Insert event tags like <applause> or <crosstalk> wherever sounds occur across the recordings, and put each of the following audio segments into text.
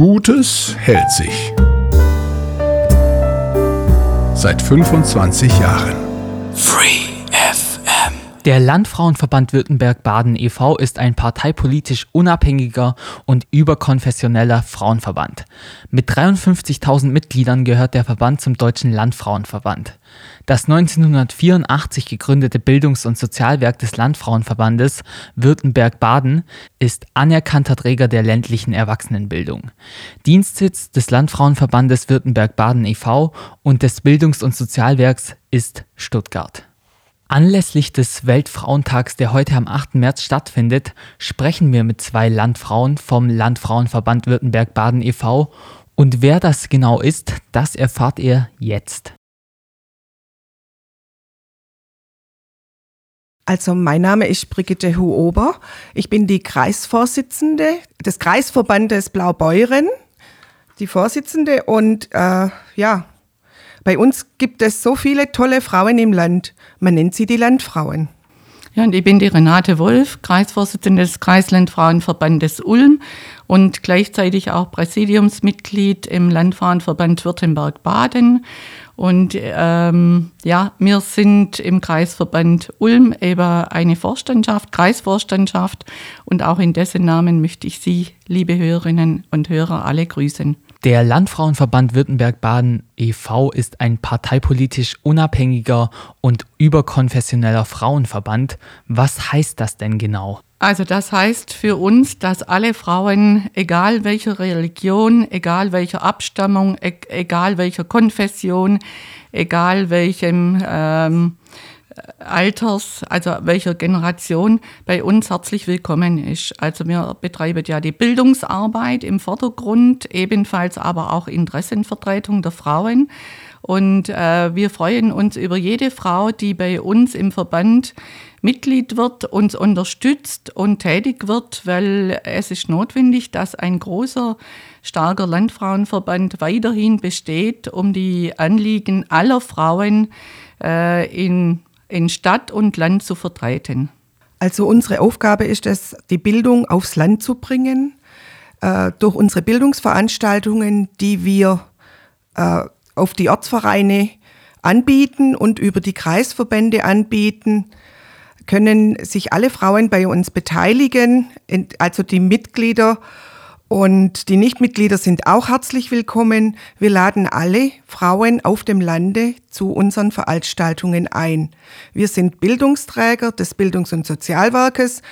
Gutes hält sich. Seit 25 Jahren. Free. Der Landfrauenverband Württemberg-Baden e.V. ist ein parteipolitisch unabhängiger und überkonfessioneller Frauenverband. Mit 53.000 Mitgliedern gehört der Verband zum Deutschen Landfrauenverband. Das 1984 gegründete Bildungs- und Sozialwerk des Landfrauenverbandes Württemberg-Baden ist anerkannter Träger der ländlichen Erwachsenenbildung. Dienstsitz des Landfrauenverbandes Württemberg-Baden e.V. und des Bildungs- und Sozialwerks ist Stuttgart. Anlässlich des Weltfrauentags, der heute am 8. März stattfindet, sprechen wir mit zwei Landfrauen vom Landfrauenverband Württemberg-Baden e.V. Und wer das genau ist, das erfahrt ihr jetzt. Also mein Name ist Brigitte Huober. Ich bin die Kreisvorsitzende des Kreisverbandes Blaubeuren, die Vorsitzende. Und äh, ja, bei uns gibt es so viele tolle Frauen im Land. Man nennt sie die Landfrauen. Ja, und ich bin die Renate Wolf, Kreisvorsitzende des Kreislandfrauenverbandes Ulm und gleichzeitig auch Präsidiumsmitglied im Landfrauenverband Württemberg-Baden. Und ähm, ja, wir sind im Kreisverband Ulm eben eine Vorstandschaft, Kreisvorstandschaft. Und auch in dessen Namen möchte ich Sie, liebe Hörerinnen und Hörer, alle grüßen. Der Landfrauenverband Württemberg-Baden e.V. ist ein parteipolitisch unabhängiger und überkonfessioneller Frauenverband. Was heißt das denn genau? Also das heißt für uns, dass alle Frauen, egal welcher Religion, egal welcher Abstammung, e egal welcher Konfession, egal welchem ähm, Alters, also welcher Generation bei uns herzlich willkommen ist. Also wir betreiben ja die Bildungsarbeit im Vordergrund, ebenfalls aber auch Interessenvertretung der Frauen. Und äh, wir freuen uns über jede Frau, die bei uns im Verband Mitglied wird, uns unterstützt und tätig wird, weil es ist notwendig, dass ein großer, starker Landfrauenverband weiterhin besteht, um die Anliegen aller Frauen äh, in in Stadt und Land zu vertreten? Also unsere Aufgabe ist es, die Bildung aufs Land zu bringen, äh, durch unsere Bildungsveranstaltungen, die wir äh, auf die Ortsvereine anbieten und über die Kreisverbände anbieten, können sich alle Frauen bei uns beteiligen, also die Mitglieder und die Nichtmitglieder sind auch herzlich willkommen. Wir laden alle Frauen auf dem Lande zu unseren Veranstaltungen ein. Wir sind Bildungsträger des Bildungs- und Sozialwerkes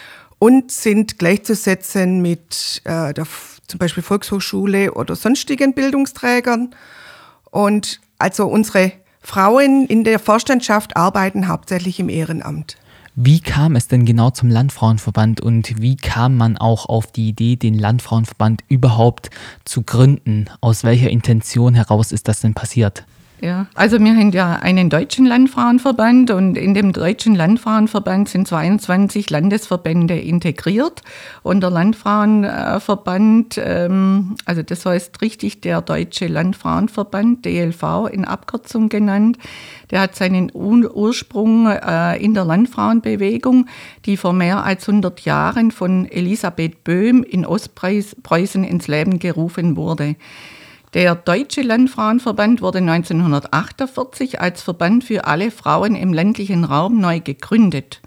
und sind gleichzusetzen mit äh, der zum Beispiel Volkshochschule oder sonstigen Bildungsträgern. Und also unsere Frauen in der Vorstandschaft arbeiten hauptsächlich im Ehrenamt. Wie kam es denn genau zum Landfrauenverband und wie kam man auch auf die Idee, den Landfrauenverband überhaupt zu gründen? Aus welcher Intention heraus ist das denn passiert? Ja, also wir haben ja einen deutschen Landfrauenverband und in dem deutschen Landfrauenverband sind 22 Landesverbände integriert und der Landfrauenverband, ähm, also das heißt richtig der deutsche Landfrauenverband, DLV in Abkürzung genannt, der hat seinen Ursprung äh, in der Landfrauenbewegung, die vor mehr als 100 Jahren von Elisabeth Böhm in Ostpreußen ins Leben gerufen wurde. Der Deutsche Landfrauenverband wurde 1948 als Verband für alle Frauen im ländlichen Raum neu gegründet.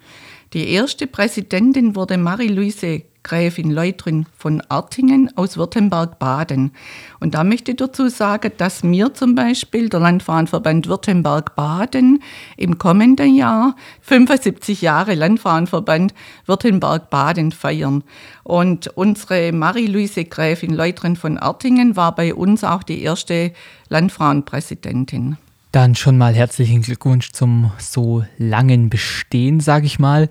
Die erste Präsidentin wurde Marie-Louise Gräfin Leutrin von Artingen aus Württemberg-Baden. Und da möchte ich dazu sagen, dass mir zum Beispiel der Landfrauenverband Württemberg-Baden im kommenden Jahr 75 Jahre Landfrauenverband Württemberg-Baden feiern. Und unsere Marie-Louise Gräfin Leutrin von Artingen war bei uns auch die erste Landfrauenpräsidentin. Dann schon mal herzlichen Glückwunsch zum so langen Bestehen, sage ich mal.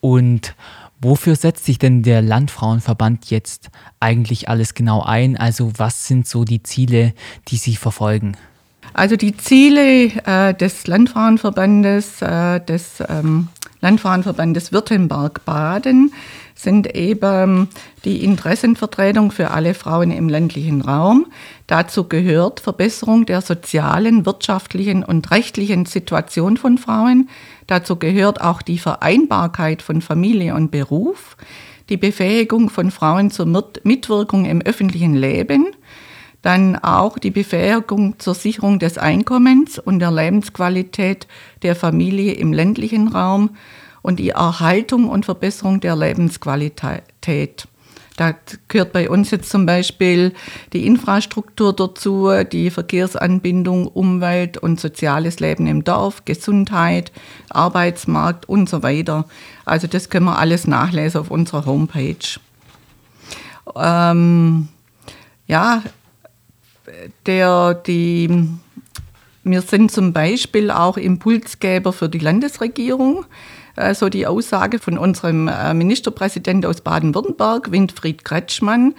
Und Wofür setzt sich denn der Landfrauenverband jetzt eigentlich alles genau ein? Also was sind so die Ziele, die Sie verfolgen? Also die Ziele äh, des Landfrauenverbandes, äh, des ähm, Landfrauenverbandes Württemberg-Baden sind eben die Interessenvertretung für alle Frauen im ländlichen Raum. Dazu gehört Verbesserung der sozialen, wirtschaftlichen und rechtlichen Situation von Frauen. Dazu gehört auch die Vereinbarkeit von Familie und Beruf. die Befähigung von Frauen zur Mitwirkung im öffentlichen Leben, dann auch die Befähigung zur Sicherung des Einkommens und der Lebensqualität der Familie im ländlichen Raum und die Erhaltung und Verbesserung der Lebensqualität. Da gehört bei uns jetzt zum Beispiel die Infrastruktur dazu, die Verkehrsanbindung, Umwelt und soziales Leben im Dorf, Gesundheit, Arbeitsmarkt und so weiter. Also das können wir alles nachlesen auf unserer Homepage. Ähm, ja, der, die, wir sind zum Beispiel auch Impulsgeber für die Landesregierung so die Aussage von unserem äh, Ministerpräsidenten aus Baden-Württemberg, Winfried Kretschmann,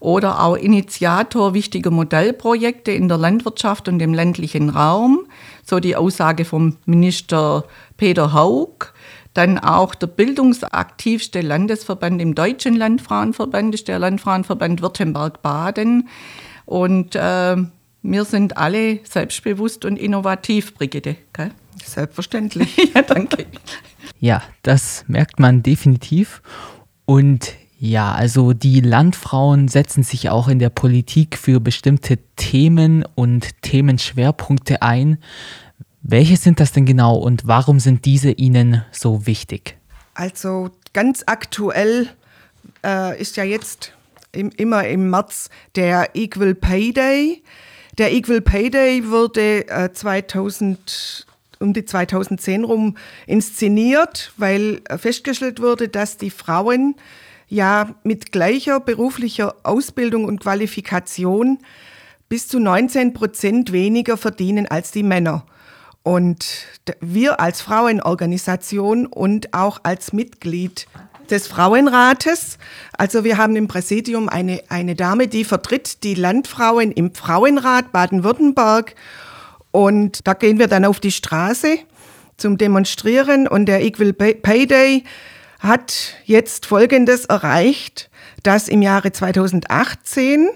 oder auch Initiator wichtiger Modellprojekte in der Landwirtschaft und im ländlichen Raum, so die Aussage vom Minister Peter Haug. Dann auch der bildungsaktivste Landesverband im Deutschen Landfrauenverband ist der Landfrauenverband Württemberg-Baden. Und äh, wir sind alle selbstbewusst und innovativ, Brigitte. Gell? Selbstverständlich. <laughs> ja, danke. Ja, das merkt man definitiv. Und ja, also die Landfrauen setzen sich auch in der Politik für bestimmte Themen und Themenschwerpunkte ein. Welche sind das denn genau und warum sind diese Ihnen so wichtig? Also ganz aktuell äh, ist ja jetzt im, immer im März der Equal Pay Day. Der Equal Pay Day wurde äh, 2000 um die 2010 rum inszeniert, weil festgestellt wurde, dass die Frauen ja mit gleicher beruflicher Ausbildung und Qualifikation bis zu 19 Prozent weniger verdienen als die Männer. Und wir als Frauenorganisation und auch als Mitglied des Frauenrates, also wir haben im Präsidium eine, eine Dame, die vertritt die Landfrauen im Frauenrat Baden-Württemberg und da gehen wir dann auf die Straße zum Demonstrieren und der Equal Pay Day hat jetzt Folgendes erreicht, dass im Jahre 2018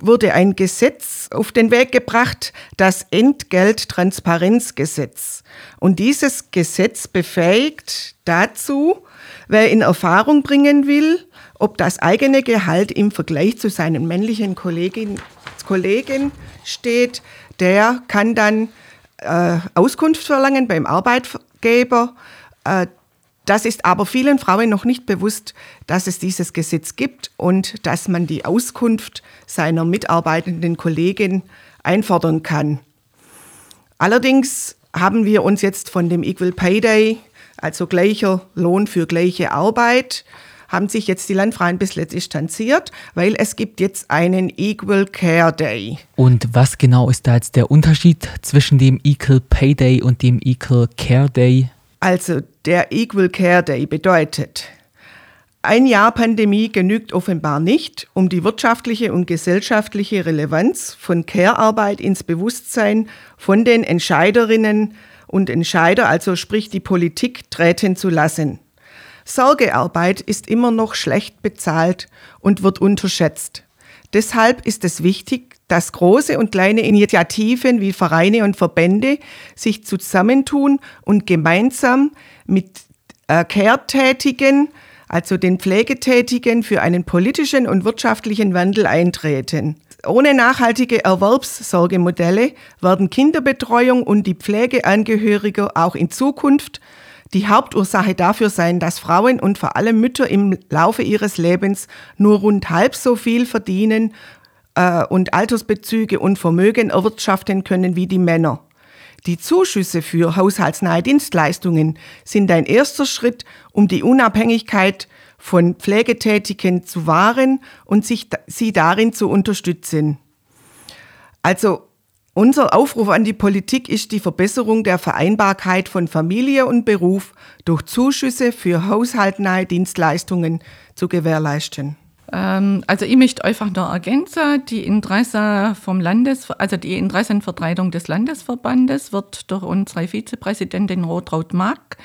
wurde ein Gesetz auf den Weg gebracht, das Entgelttransparenzgesetz. Und dieses Gesetz befähigt dazu, wer in Erfahrung bringen will, ob das eigene Gehalt im Vergleich zu seinen männlichen Kolleginnen, Kollegen steht, der kann dann äh, Auskunft verlangen beim Arbeitgeber. Äh, das ist aber vielen Frauen noch nicht bewusst, dass es dieses Gesetz gibt und dass man die Auskunft seiner mitarbeitenden Kollegin einfordern kann. Allerdings haben wir uns jetzt von dem Equal Pay Day, also gleicher Lohn für gleiche Arbeit, haben sich jetzt die Landfrauen ein bisschen distanziert, weil es gibt jetzt einen Equal Care Day. Und was genau ist da jetzt der Unterschied zwischen dem Equal Pay Day und dem Equal Care Day? Also der Equal Care Day bedeutet, ein Jahr Pandemie genügt offenbar nicht, um die wirtschaftliche und gesellschaftliche Relevanz von Care-Arbeit ins Bewusstsein von den Entscheiderinnen und Entscheider, also sprich die Politik, treten zu lassen. Sorgearbeit ist immer noch schlecht bezahlt und wird unterschätzt. Deshalb ist es wichtig, dass große und kleine Initiativen wie Vereine und Verbände sich zusammentun und gemeinsam mit äh, Care-Tätigen, also den Pflegetätigen, für einen politischen und wirtschaftlichen Wandel eintreten. Ohne nachhaltige Erwerbssorgemodelle werden Kinderbetreuung und die Pflege Angehöriger auch in Zukunft die Hauptursache dafür sein, dass Frauen und vor allem Mütter im Laufe ihres Lebens nur rund halb so viel verdienen äh, und Altersbezüge und Vermögen erwirtschaften können wie die Männer. Die Zuschüsse für haushaltsnahe Dienstleistungen sind ein erster Schritt, um die Unabhängigkeit von Pflegetätigen zu wahren und sich, sie darin zu unterstützen. Also unser Aufruf an die Politik ist die Verbesserung der Vereinbarkeit von Familie und Beruf durch Zuschüsse für haushaltnahe Dienstleistungen zu gewährleisten. Ähm, also ich möchte einfach noch ergänzen, die Interesse vom Landes, also die Interessenvertretung des Landesverbandes wird durch unsere Vizepräsidentin Rotraud Mack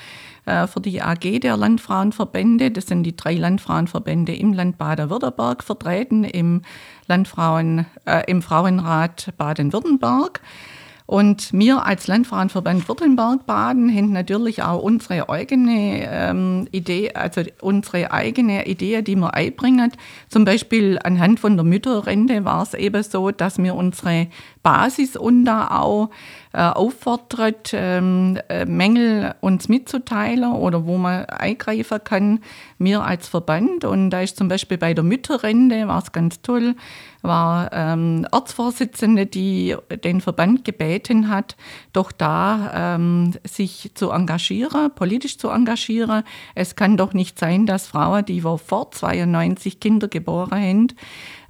äh, für die AG der Landfrauenverbände, das sind die drei Landfrauenverbände im Land Baden-Württemberg vertreten, im Landfrauen, äh, im Frauenrat Baden-Württemberg. Und wir als Landfrauenverband Württemberg-Baden haben natürlich auch unsere eigene ähm, Idee, also unsere eigene Idee, die wir einbringen. Zum Beispiel anhand von der Mütterrente war es eben so, dass wir unsere Basis und auch äh, auffordert, ähm, äh, Mängel uns mitzuteilen oder wo man eingreifen kann, mir als Verband. Und da ist zum Beispiel bei der Mütterrente, war es ganz toll, war ähm, Ortsvorsitzende, die den Verband gebeten hat, doch da ähm, sich zu engagieren, politisch zu engagieren. Es kann doch nicht sein, dass Frauen, die vor 92 Kinder geboren haben,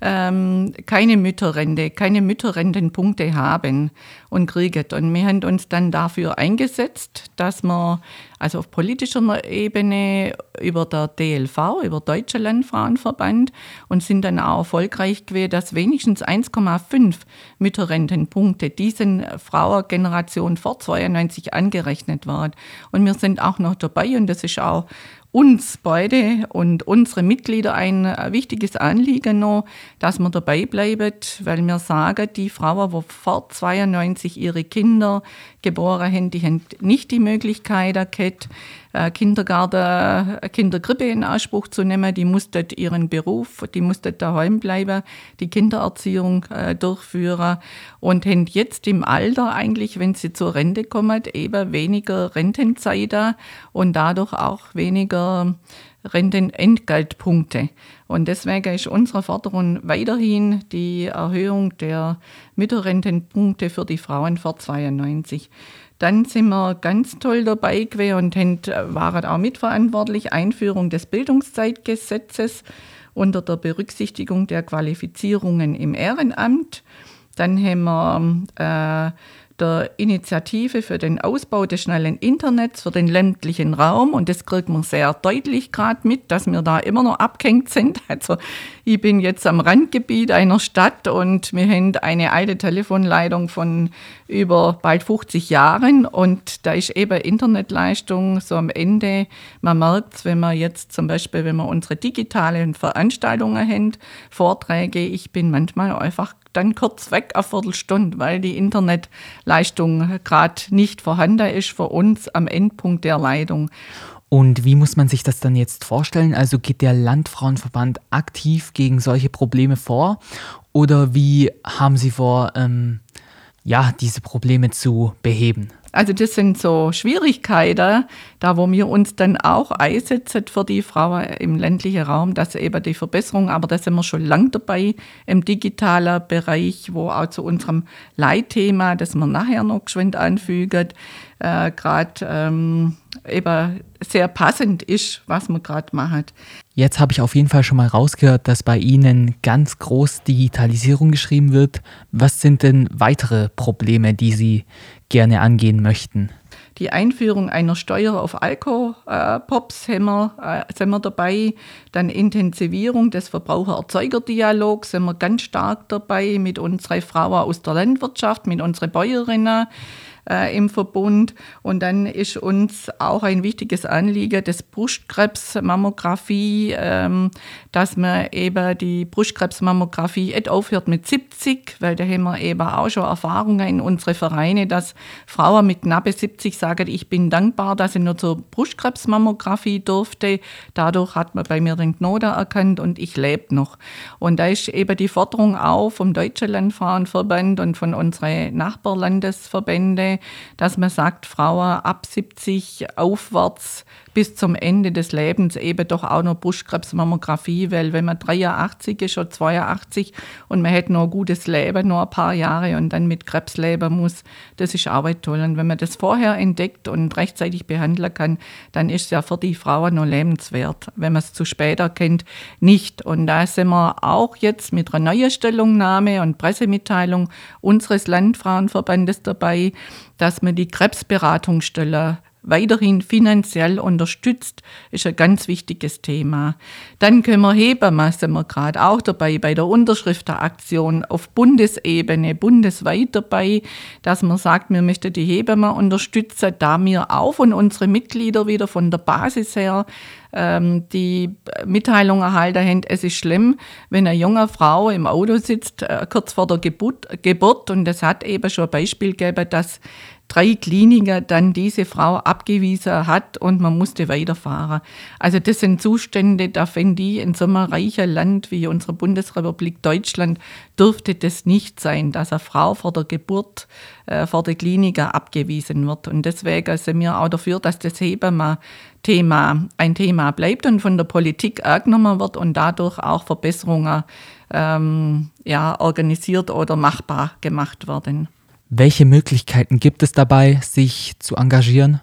ähm, keine Mütterrente, keine Mütterrentenpunkte haben und kriegen. Und wir haben uns dann dafür eingesetzt, dass wir also auf politischer Ebene über der DLV, über Deutsche Landfrauenverband und sind dann auch erfolgreich gewesen, dass wenigstens 1,5 Mütterrentenpunkte diesen Frauengeneration vor 92 angerechnet waren. Und wir sind auch noch dabei und das ist auch uns beide und unsere Mitglieder ein wichtiges Anliegen noch, dass wir dabei bleiben, weil wir sagen, die Frauen, die vor 92 ihre Kinder geboren haben, die haben nicht die Möglichkeit gehabt, äh, Kindergarten, äh, Kindergrippe in Anspruch zu nehmen. Die mussten ihren Beruf, die mussten daheim bleiben, die Kindererziehung äh, durchführen und haben jetzt im Alter eigentlich, wenn sie zur Rente kommen, eben weniger Rentenzeit und dadurch auch weniger Rentenentgeltpunkte. Und deswegen ist unsere Forderung weiterhin die Erhöhung der Mütterrentenpunkte für die Frauen vor 92. Dann sind wir ganz toll dabei gewesen und waren auch mitverantwortlich Einführung des Bildungszeitgesetzes unter der Berücksichtigung der Qualifizierungen im Ehrenamt. Dann haben wir äh, der Initiative für den Ausbau des schnellen Internets für den ländlichen Raum. Und das kriegt man sehr deutlich gerade mit, dass wir da immer noch abgehängt sind. <laughs> Also ich bin jetzt am Randgebiet einer Stadt und wir haben eine alte Telefonleitung von über bald 50 Jahren und da ist eben Internetleistung so am Ende. Man merkt es, wenn man jetzt zum Beispiel, wenn wir unsere digitalen Veranstaltungen haben, Vorträge, ich bin manchmal einfach dann kurz weg, eine Viertelstunde, weil die Internetleistung gerade nicht vorhanden ist für uns am Endpunkt der Leitung. Und wie muss man sich das dann jetzt vorstellen? Also geht der Landfrauenverband aktiv gegen solche Probleme vor? Oder wie haben Sie vor, ähm, ja, diese Probleme zu beheben? Also das sind so Schwierigkeiten, da wo wir uns dann auch einsetzen für die Frauen im ländlichen Raum, dass eben die Verbesserung, aber da sind wir schon lang dabei im digitalen Bereich, wo auch zu unserem Leitthema, das wir nachher noch geschwind anfügen, äh, gerade ähm, eben sehr passend ist, was man gerade macht. Jetzt habe ich auf jeden Fall schon mal rausgehört, dass bei Ihnen ganz groß Digitalisierung geschrieben wird. Was sind denn weitere Probleme, die Sie gerne angehen möchten? Die Einführung einer Steuer auf Alkopops wir, äh, sind wir dabei. Dann Intensivierung des Verbraucher-Erzeuger-Dialogs sind wir ganz stark dabei mit unseren Frauen aus der Landwirtschaft, mit unseren Bäuerinnen äh, im Verbund. Und dann ist uns auch ein wichtiges Anliegen des Brustkrebsmammographie, ähm, dass man eben die Brustkrebsmammographie nicht aufhört mit 70, weil da haben wir eben auch schon Erfahrungen in unsere Vereine, dass Frauen mit knappe 70 sagen, ich bin dankbar, dass ich nur zur Brustkrebsmammographie durfte. Dadurch hat man bei mir den Knoten erkannt und ich lebe noch. Und da ist eben die Forderung auch vom Deutschen Landfrauenverband und von unseren Nachbarlandesverbände, dass man sagt, Frauen ab 70 aufwärts bis zum Ende des Lebens eben doch auch noch Brustkrebsmammographie, weil wenn man 83 ist oder 82 und man hätte noch ein gutes Leben, noch ein paar Jahre und dann mit Krebs leben muss, das ist auch toll. Und wenn man das vorher entdeckt und rechtzeitig behandeln kann, dann ist es ja für die Frauen noch lebenswert. Wenn man es zu spät erkennt, nicht. Und da sind wir auch jetzt mit einer neuen Stellungnahme und Pressemitteilung unseres Landfrauenverbandes dabei, dass man die Krebsberatungsstelle weiterhin finanziell unterstützt, ist ein ganz wichtiges Thema. Dann können wir Hebammen, sind wir gerade auch dabei, bei der Unterschriftenaktion auf Bundesebene, bundesweit dabei, dass man sagt, wir möchten die Hebammen unterstützen, da wir auch von unseren Mitgliedern wieder von der Basis her ähm, die Mitteilung erhalten haben, es ist schlimm, wenn eine junge Frau im Auto sitzt, äh, kurz vor der Geburt, Geburt und es hat eben schon ein Beispiel gegeben, dass drei Kliniker dann diese Frau abgewiesen hat und man musste weiterfahren. Also das sind Zustände, da finde ich, in so einem reichen Land wie unsere Bundesrepublik Deutschland dürfte das nicht sein, dass eine Frau vor der Geburt äh, vor der Kliniker abgewiesen wird. Und deswegen sind wir auch dafür, dass das Hebammen-Thema ein Thema bleibt und von der Politik angenommen wird und dadurch auch Verbesserungen ähm, ja, organisiert oder machbar gemacht werden. Welche Möglichkeiten gibt es dabei, sich zu engagieren?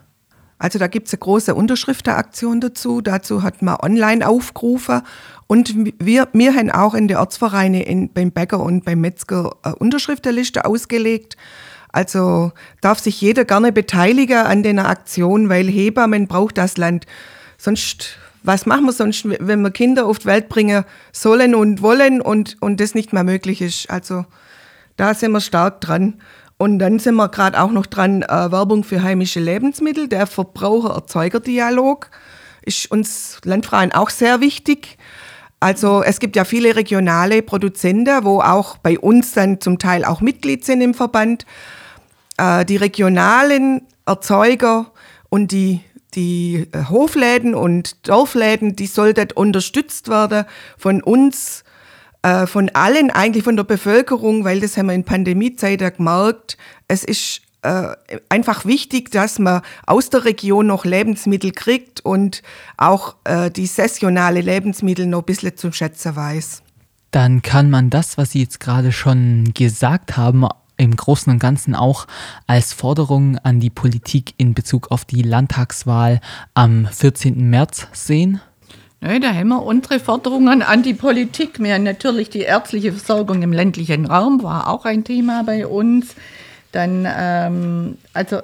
Also da gibt es eine große Unterschriftenaktion dazu. Dazu hat man online aufgerufen. Und wir, wir haben auch in der Ortsvereine in, beim Bäcker und beim Metzger eine Unterschriftenliste ausgelegt. Also darf sich jeder gerne beteiligen an der Aktion, weil Hebammen braucht das Land. Sonst, was machen wir sonst, wenn wir Kinder auf die Welt bringen sollen und wollen und, und das nicht mehr möglich ist? Also da sind wir stark dran. Und dann sind wir gerade auch noch dran, äh, Werbung für heimische Lebensmittel. Der Verbraucher-Erzeuger-Dialog ist uns Landfrauen auch sehr wichtig. Also es gibt ja viele regionale Produzenten, wo auch bei uns dann zum Teil auch Mitglied sind im Verband. Äh, die regionalen Erzeuger und die, die äh, Hofläden und Dorfläden, die sollten unterstützt werden von uns äh, von allen, eigentlich von der Bevölkerung, weil das haben wir in Pandemiezeiten gemerkt. Es ist äh, einfach wichtig, dass man aus der Region noch Lebensmittel kriegt und auch äh, die saisonale Lebensmittel noch ein bisschen zu schätzen weiß. Dann kann man das, was Sie jetzt gerade schon gesagt haben, im Großen und Ganzen auch als Forderung an die Politik in Bezug auf die Landtagswahl am 14. März sehen? Ja, da haben wir unsere Forderungen an die Politik. Haben natürlich die ärztliche Versorgung im ländlichen Raum, war auch ein Thema bei uns. Dann, ähm, also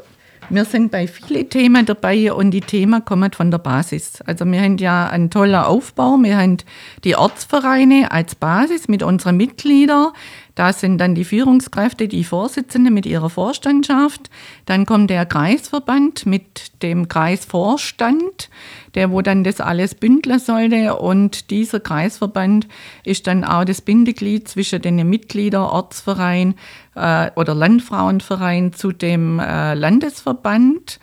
wir sind bei vielen Themen dabei und die Themen kommen von der Basis. Also wir haben ja einen tollen Aufbau. Wir haben die Ortsvereine als Basis mit unseren Mitgliedern. Da sind dann die Führungskräfte, die Vorsitzende mit ihrer Vorstandschaft. Dann kommt der Kreisverband mit dem Kreisvorstand, der wo dann das alles bündeln sollte. Und dieser Kreisverband ist dann auch das Bindeglied zwischen den Mitgliedern, Ortsverein äh, oder Landfrauenverein zu dem äh, Landesverband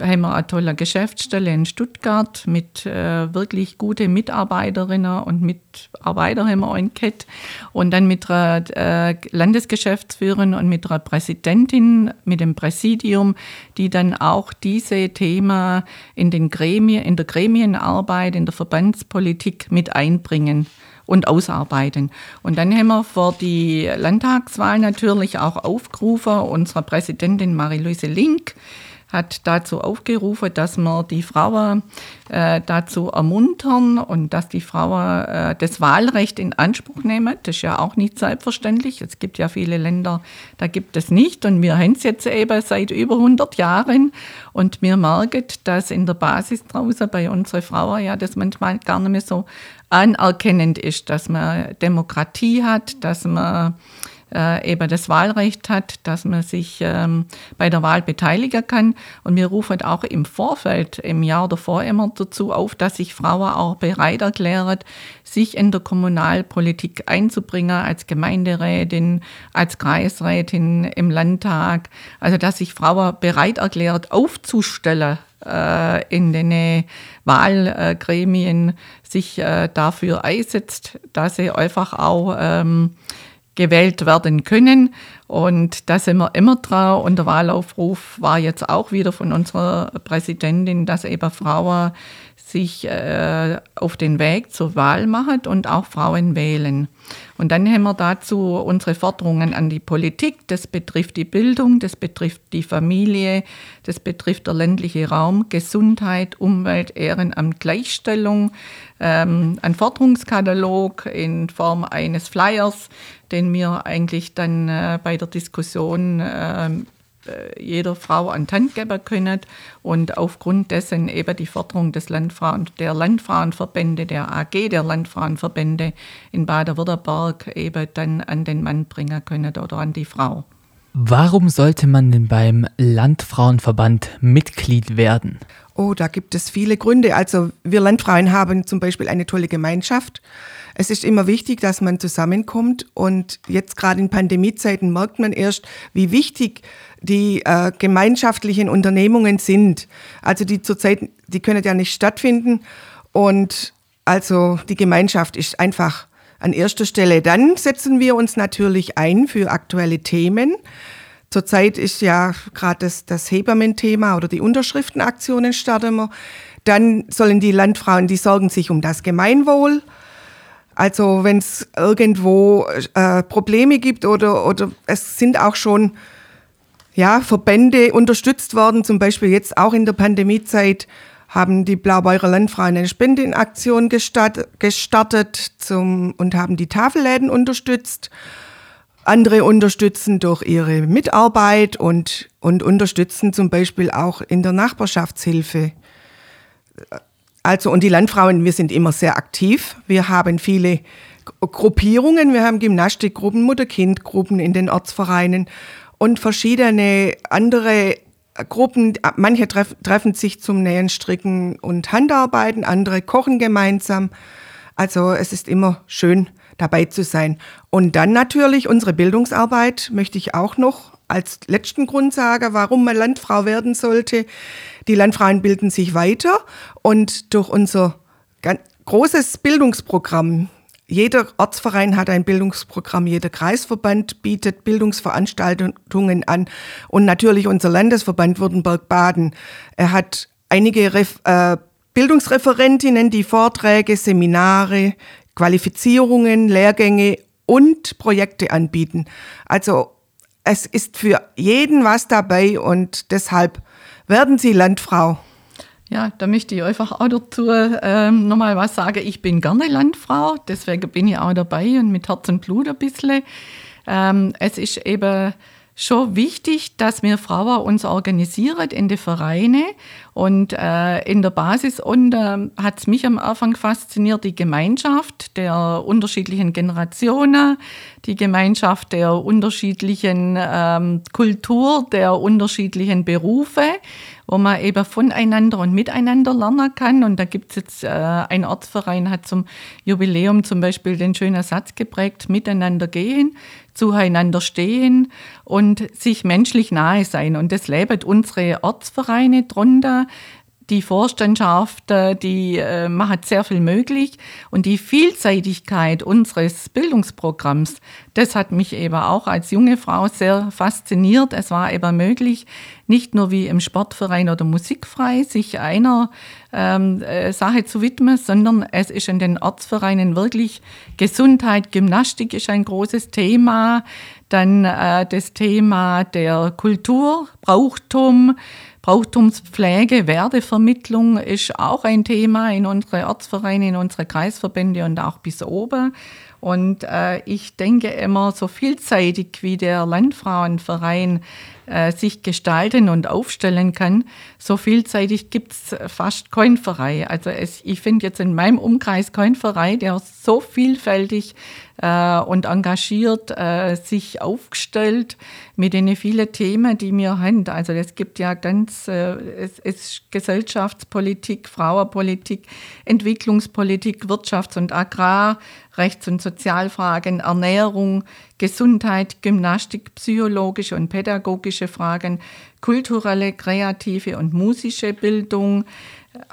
haben wir eine tolle Geschäftsstelle in Stuttgart mit äh, wirklich guten Mitarbeiterinnen und Mitarbeitern haben wir enquete. Und dann mit einer äh, Landesgeschäftsführerin und mit einer Präsidentin, mit dem Präsidium, die dann auch diese Themen in, den Gremien, in der Gremienarbeit, in der Verbandspolitik mit einbringen und ausarbeiten. Und dann haben wir vor die Landtagswahl natürlich auch aufgerufen, unsere Präsidentin Marie-Louise Link, hat dazu aufgerufen, dass wir die Frauen äh, dazu ermuntern und dass die Frauen äh, das Wahlrecht in Anspruch nehmen. Das ist ja auch nicht selbstverständlich. Es gibt ja viele Länder, da gibt es nicht und wir haben es jetzt eben seit über 100 Jahren und wir merken, dass in der Basis draußen bei unseren Frauen ja das manchmal gar nicht mehr so anerkennend ist, dass man Demokratie hat, dass man äh, eben das Wahlrecht hat, dass man sich ähm, bei der Wahl beteiligen kann. Und wir rufen auch im Vorfeld, im Jahr davor immer dazu auf, dass sich Frauen auch bereit erklären, sich in der Kommunalpolitik einzubringen, als Gemeinderätin, als Kreisrätin im Landtag. Also dass sich Frauen bereit erklärt, aufzustellen äh, in den Wahlgremien, sich äh, dafür einsetzt, dass sie einfach auch ähm, gewählt werden können. Und da sind wir immer dran. Und der Wahlaufruf war jetzt auch wieder von unserer Präsidentin, dass eben Frauen sich äh, auf den Weg zur Wahl machen und auch Frauen wählen. Und dann haben wir dazu unsere Forderungen an die Politik. Das betrifft die Bildung, das betrifft die Familie, das betrifft der ländliche Raum, Gesundheit, Umwelt, Ehrenamt, Gleichstellung. Ähm, ein Forderungskatalog in Form eines Flyers, den wir eigentlich dann äh, bei der Diskussion äh, jeder Frau an Hand geben können und aufgrund dessen eben die Förderung des Landfrauen, der Landfrauenverbände, der AG der Landfrauenverbände in Baden-Württemberg eben dann an den Mann bringen können oder an die Frau. Warum sollte man denn beim Landfrauenverband Mitglied werden? Oh, da gibt es viele Gründe. Also wir Landfrauen haben zum Beispiel eine tolle Gemeinschaft. Es ist immer wichtig, dass man zusammenkommt. Und jetzt gerade in Pandemiezeiten merkt man erst, wie wichtig die äh, gemeinschaftlichen Unternehmungen sind. Also die zurzeit, die können ja nicht stattfinden. Und also die Gemeinschaft ist einfach an erster Stelle. Dann setzen wir uns natürlich ein für aktuelle Themen. Zurzeit ist ja gerade das, das Hebammen-Thema oder die Unterschriftenaktionen starten wir. Dann sollen die Landfrauen, die sorgen sich um das Gemeinwohl. Also wenn es irgendwo äh, Probleme gibt oder, oder es sind auch schon ja, Verbände unterstützt worden, zum Beispiel jetzt auch in der Pandemiezeit haben die Blaubeurer Landfrauen eine Spendenaktion gestartet zum, und haben die Tafelläden unterstützt. Andere unterstützen durch ihre Mitarbeit und, und unterstützen zum Beispiel auch in der Nachbarschaftshilfe. Also, und die Landfrauen, wir sind immer sehr aktiv. Wir haben viele Gruppierungen. Wir haben Gymnastikgruppen, Mutter-Kind-Gruppen in den Ortsvereinen und verschiedene andere Gruppen, manche treff, treffen sich zum Nähen, Stricken und Handarbeiten, andere kochen gemeinsam. Also es ist immer schön dabei zu sein. Und dann natürlich unsere Bildungsarbeit möchte ich auch noch als letzten Grund sagen, warum man Landfrau werden sollte. Die Landfrauen bilden sich weiter und durch unser großes Bildungsprogramm jeder Ortsverein hat ein Bildungsprogramm, jeder Kreisverband bietet Bildungsveranstaltungen an und natürlich unser Landesverband Württemberg-Baden. Er hat einige Ref äh, Bildungsreferentinnen, die Vorträge, Seminare, Qualifizierungen, Lehrgänge und Projekte anbieten. Also es ist für jeden was dabei und deshalb werden Sie Landfrau. Ja, da möchte ich einfach auch dazu ähm, nochmal was sagen. Ich bin gerne Landfrau, deswegen bin ich auch dabei und mit Herz und Blut ein bisschen. Ähm, es ist eben schon wichtig, dass wir Frauen uns organisieren in die Vereine und äh, in der Basis. Und äh, hat es mich am Anfang fasziniert, die Gemeinschaft der unterschiedlichen Generationen, die Gemeinschaft der unterschiedlichen ähm, Kultur, der unterschiedlichen Berufe wo man eben voneinander und miteinander lernen kann. Und da gibt es jetzt, äh, ein Ortsverein hat zum Jubiläum zum Beispiel den schönen Satz geprägt, miteinander gehen, zueinander stehen und sich menschlich nahe sein. Und das leben unsere Ortsvereine drunter die Vorstandschaft, die äh, macht sehr viel möglich. Und die Vielseitigkeit unseres Bildungsprogramms, das hat mich eben auch als junge Frau sehr fasziniert. Es war eben möglich, nicht nur wie im Sportverein oder Musikfrei sich einer ähm, äh, Sache zu widmen, sondern es ist in den Ortsvereinen wirklich Gesundheit, Gymnastik ist ein großes Thema, dann äh, das Thema der Kultur, Brauchtum, Brauchtumspflege, Werdevermittlung ist auch ein Thema in unsere Ortsvereine, in unsere Kreisverbände und auch bis oben. Und äh, ich denke immer, so vielseitig wie der Landfrauenverein äh, sich gestalten und aufstellen kann, so vielseitig gibt's fast keinen Verein. Also es, ich finde jetzt in meinem Umkreis keinen Verein, der so vielfältig äh, und engagiert äh, sich aufgestellt mit den vielen Themen, die wir haben. Also es gibt ja ganz, äh, es ist Gesellschaftspolitik, Frauenpolitik, Entwicklungspolitik, Wirtschafts- und Agrar, Rechts- und Sozialfragen, Ernährung, Gesundheit, Gymnastik, psychologische und pädagogische Fragen, kulturelle, kreative und musische Bildung,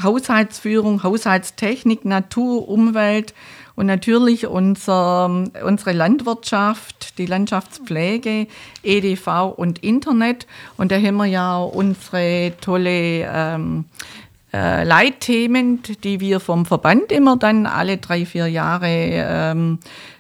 Haushaltsführung, Haushaltstechnik, Natur, Umwelt und natürlich unser, unsere Landwirtschaft, die Landschaftspflege, EDV und Internet. Und da haben wir ja unsere tolle ähm, äh, Leitthemen, die wir vom Verband immer dann alle drei, vier Jahre ähm,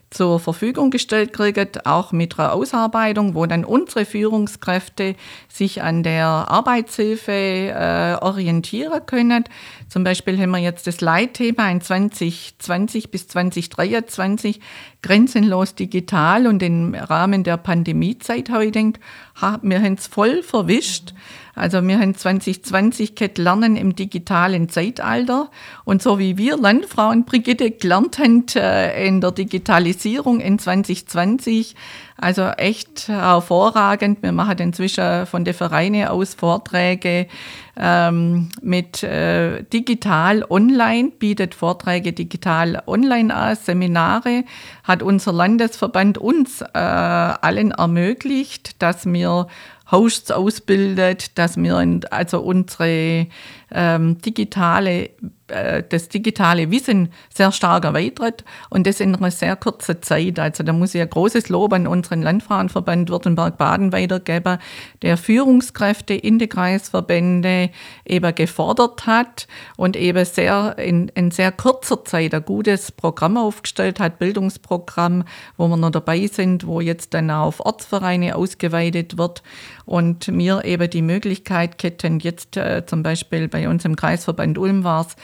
zur Verfügung gestellt kriegen, auch mit einer Ausarbeitung, wo dann unsere Führungskräfte sich an der Arbeitshilfe äh, orientieren können. Zum Beispiel haben wir jetzt das Leitthema in 2020 bis 2023 grenzenlos digital und im Rahmen der Pandemiezeit gedacht, ha, wir haben es voll verwischt. Also wir haben 2020 gehabt Lernen im digitalen Zeitalter und so wie wir Landfrauen Brigitte gelernt haben äh, in der Digitalisierung in 2020, also echt hervorragend. Wir machen inzwischen von den Vereinen aus Vorträge ähm, mit äh, digital online, bietet Vorträge digital online an, Seminare, hat unser Landesverband uns äh, allen ermöglicht, dass wir Hosts ausbildet, dass wir also unsere ähm, digitale äh, das digitale Wissen sehr stark erweitert und das in einer sehr kurzen Zeit. Also da muss ich ein großes Lob an unseren Landfrauenverband Württemberg-Baden weitergeben, der Führungskräfte in die Kreisverbände eben gefordert hat und eben sehr in, in sehr kurzer Zeit ein gutes Programm aufgestellt hat, Bildungsprogramm, wo wir noch dabei sind, wo jetzt dann auch auf Ortsvereine ausgeweitet wird und mir eben die Möglichkeit hätten, jetzt äh, zum Beispiel bei uns im Kreisverband Ulm war es,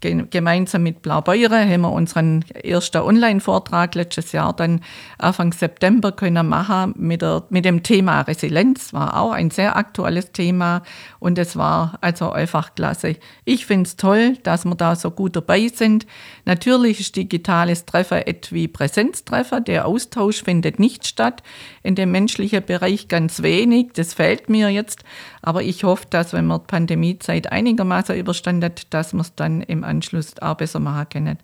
gemeinsam mit Blaubeuren haben wir unseren ersten Online-Vortrag letztes Jahr dann Anfang September können machen mit, der, mit dem Thema Resilienz. War auch ein sehr aktuelles Thema und es war also einfach klasse. Ich finde es toll, dass wir da so gut dabei sind. Natürlich ist digitales Treffen etwa Präsenztreffer. Der Austausch findet nicht statt. In dem menschlichen Bereich ganz wenig. Das fehlt mir jetzt. Aber ich hoffe, dass wenn wir die Pandemiezeit einigermaßen überstanden, dass wir es dann im Anschluss auch besser machen können.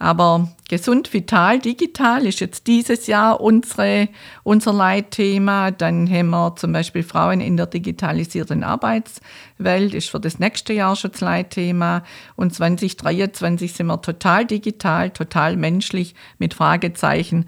Aber gesund, vital, digital ist jetzt dieses Jahr unsere, unser Leitthema. Dann haben wir zum Beispiel Frauen in der digitalisierten Arbeitswelt, ist für das nächste Jahr schon das Leitthema. Und 2023 sind wir total digital, total menschlich mit Fragezeichen.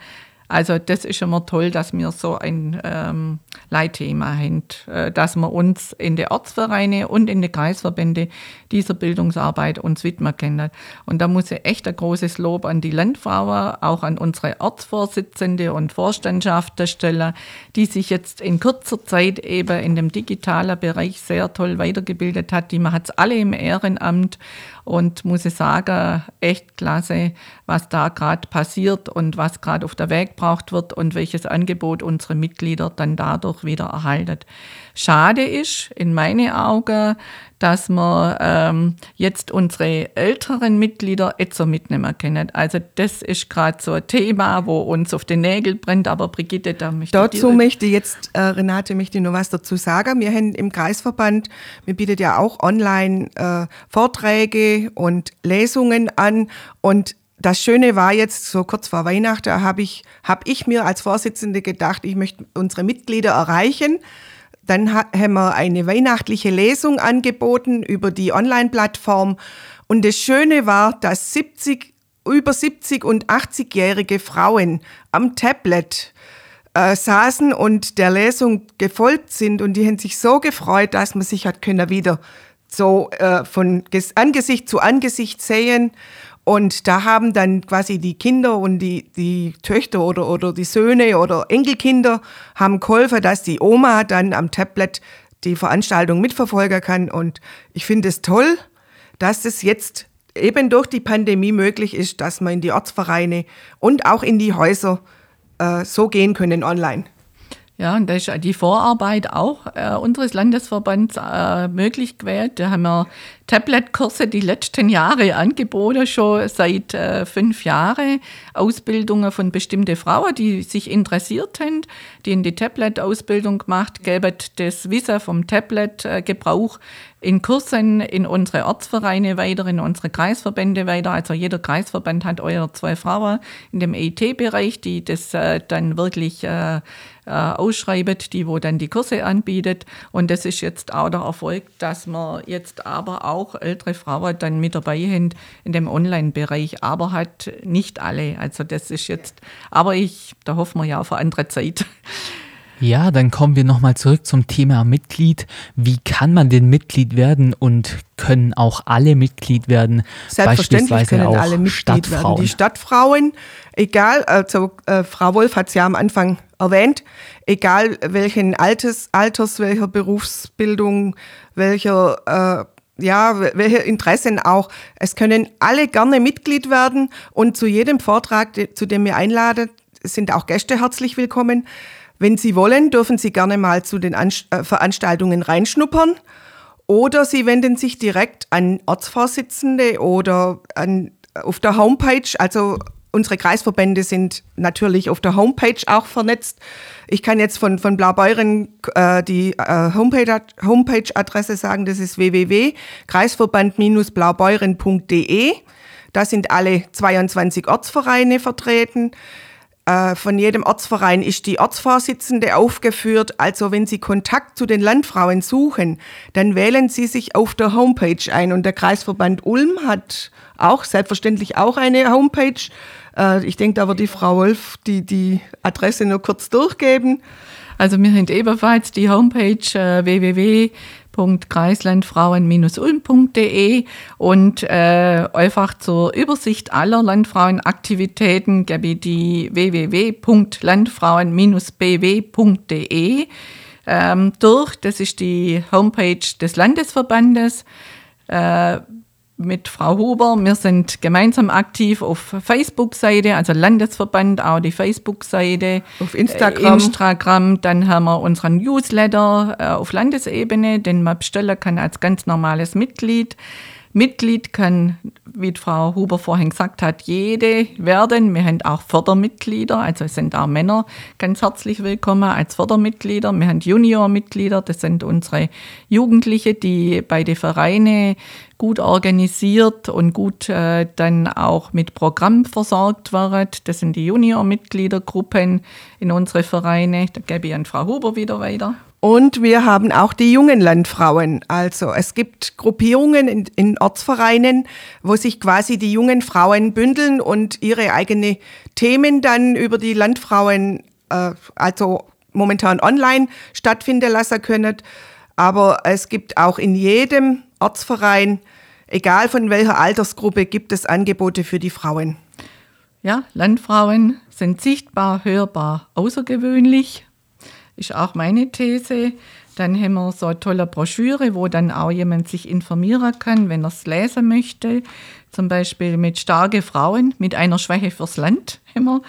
Also das ist immer toll, dass wir so ein ähm, Leitthema haben, äh, dass wir uns in den Ortsvereine und in den Kreisverbände dieser Bildungsarbeit uns widmen können. Und da muss ich echt ein großes Lob an die Landfrauen, auch an unsere Ortsvorsitzende und Vorstandschaft stellen, die sich jetzt in kurzer Zeit eben in dem digitalen Bereich sehr toll weitergebildet hat. Die macht es alle im Ehrenamt und muss ich sagen, echt klasse, was da gerade passiert und was gerade auf der Weg gebraucht wird und welches Angebot unsere Mitglieder dann dadurch wieder erhalten. Schade ist in meinen Augen, dass wir ähm, jetzt unsere älteren Mitglieder jetzt so mitnehmen können. Also das ist gerade so ein Thema, wo uns auf den Nägel brennt. Aber Brigitte, da möchte Dazu möchte jetzt, äh, Renate, möchte noch was dazu sagen. Wir haben im Kreisverband, wir bieten ja auch online äh, Vorträge und Lesungen an und das Schöne war jetzt, so kurz vor Weihnachten, habe ich, hab ich mir als Vorsitzende gedacht, ich möchte unsere Mitglieder erreichen. Dann haben wir eine weihnachtliche Lesung angeboten über die Online-Plattform. Und das Schöne war, dass 70, über 70 und 80-jährige Frauen am Tablet äh, saßen und der Lesung gefolgt sind. Und die haben sich so gefreut, dass man sich hat können wieder so äh, von Angesicht zu Angesicht sehen und da haben dann quasi die Kinder und die, die Töchter oder, oder die Söhne oder Enkelkinder haben geholfen, dass die Oma dann am Tablet die Veranstaltung mitverfolgen kann. Und ich finde es toll, dass es jetzt eben durch die Pandemie möglich ist, dass man in die Ortsvereine und auch in die Häuser äh, so gehen können online. Ja, und da ist die Vorarbeit auch äh, unseres Landesverbands äh, möglich gewesen. Da haben wir Tablet-Kurse die letzten Jahre angeboten, schon seit äh, fünf Jahren. Ausbildungen von bestimmten Frauen, die sich interessiert haben, die in die Tablet-Ausbildung gemacht, geben das Wissen vom Tablet-Gebrauch in Kursen in unsere Ortsvereine weiter, in unsere Kreisverbände weiter. Also jeder Kreisverband hat eure zwei Frauen in dem EIT-Bereich, die das äh, dann wirklich äh, äh, ausschreibt, die wo dann die Kurse anbietet. Und das ist jetzt auch der Erfolg, dass wir jetzt aber auch ältere Frauen dann mit dabei haben in dem Online-Bereich, aber halt nicht alle. Also das ist jetzt, aber ich, da hoffen wir ja auf eine andere Zeit. Ja, dann kommen wir nochmal zurück zum Thema Mitglied. Wie kann man denn Mitglied werden und können auch alle Mitglied werden? Selbstverständlich können auch alle Mitglied werden. Die Stadtfrauen, egal, also äh, Frau Wolf hat es ja am Anfang erwähnt, egal welchen Alters, Alters welcher Berufsbildung, welcher äh, ja, welche Interessen auch. Es können alle gerne Mitglied werden und zu jedem Vortrag, zu dem ihr einladet, sind auch Gäste herzlich willkommen. Wenn Sie wollen, dürfen Sie gerne mal zu den äh, Veranstaltungen reinschnuppern oder Sie wenden sich direkt an Ortsvorsitzende oder an, auf der Homepage, also unsere Kreisverbände sind natürlich auf der Homepage auch vernetzt. Ich kann jetzt von, von Blaubeuren äh, die äh, Homepage-Adresse Homepage sagen, das ist www.kreisverband-blaubeuren.de. Da sind alle 22 Ortsvereine vertreten. Äh, von jedem Ortsverein ist die Ortsvorsitzende aufgeführt. Also wenn Sie Kontakt zu den Landfrauen suchen, dann wählen Sie sich auf der Homepage ein. Und der Kreisverband Ulm hat auch selbstverständlich auch eine Homepage. Äh, ich denke, da wird die Frau Wolf die, die Adresse nur kurz durchgeben. Also wir haben ebenfalls die Homepage äh, www.kreislandfrauen-ulm.de und äh, einfach zur Übersicht aller Landfrauenaktivitäten gebe ich die www.landfrauen-bw.de ähm, durch. Das ist die Homepage des Landesverbandes. Äh, mit Frau Huber. Wir sind gemeinsam aktiv auf Facebook-Seite, also Landesverband, auch die Facebook-Seite. Auf Instagram. Äh, Instagram. Dann haben wir unseren Newsletter äh, auf Landesebene, den man bestellen kann als ganz normales Mitglied. Mitglied kann, wie Frau Huber vorhin gesagt hat, jede werden. Wir haben auch Fördermitglieder, also es sind auch Männer ganz herzlich willkommen als Fördermitglieder. Wir haben Juniormitglieder, das sind unsere Jugendliche, die bei den Vereinen gut organisiert und gut äh, dann auch mit Programm versorgt werden. Das sind die Junior-Mitgliedergruppen in unsere Vereine. Da gebe ich an Frau Huber wieder weiter. Und wir haben auch die jungen Landfrauen. Also es gibt Gruppierungen in, in, Ortsvereinen, wo sich quasi die jungen Frauen bündeln und ihre eigenen Themen dann über die Landfrauen, äh, also momentan online stattfinden lassen können. Aber es gibt auch in jedem Ortsverein, egal von welcher Altersgruppe, gibt es Angebote für die Frauen. Ja, Landfrauen sind sichtbar, hörbar, außergewöhnlich ist auch meine These. Dann haben wir so eine tolle Broschüre, wo dann auch jemand sich informieren kann, wenn er es lesen möchte. Zum Beispiel mit starke Frauen, mit einer Schwäche fürs Land haben wir.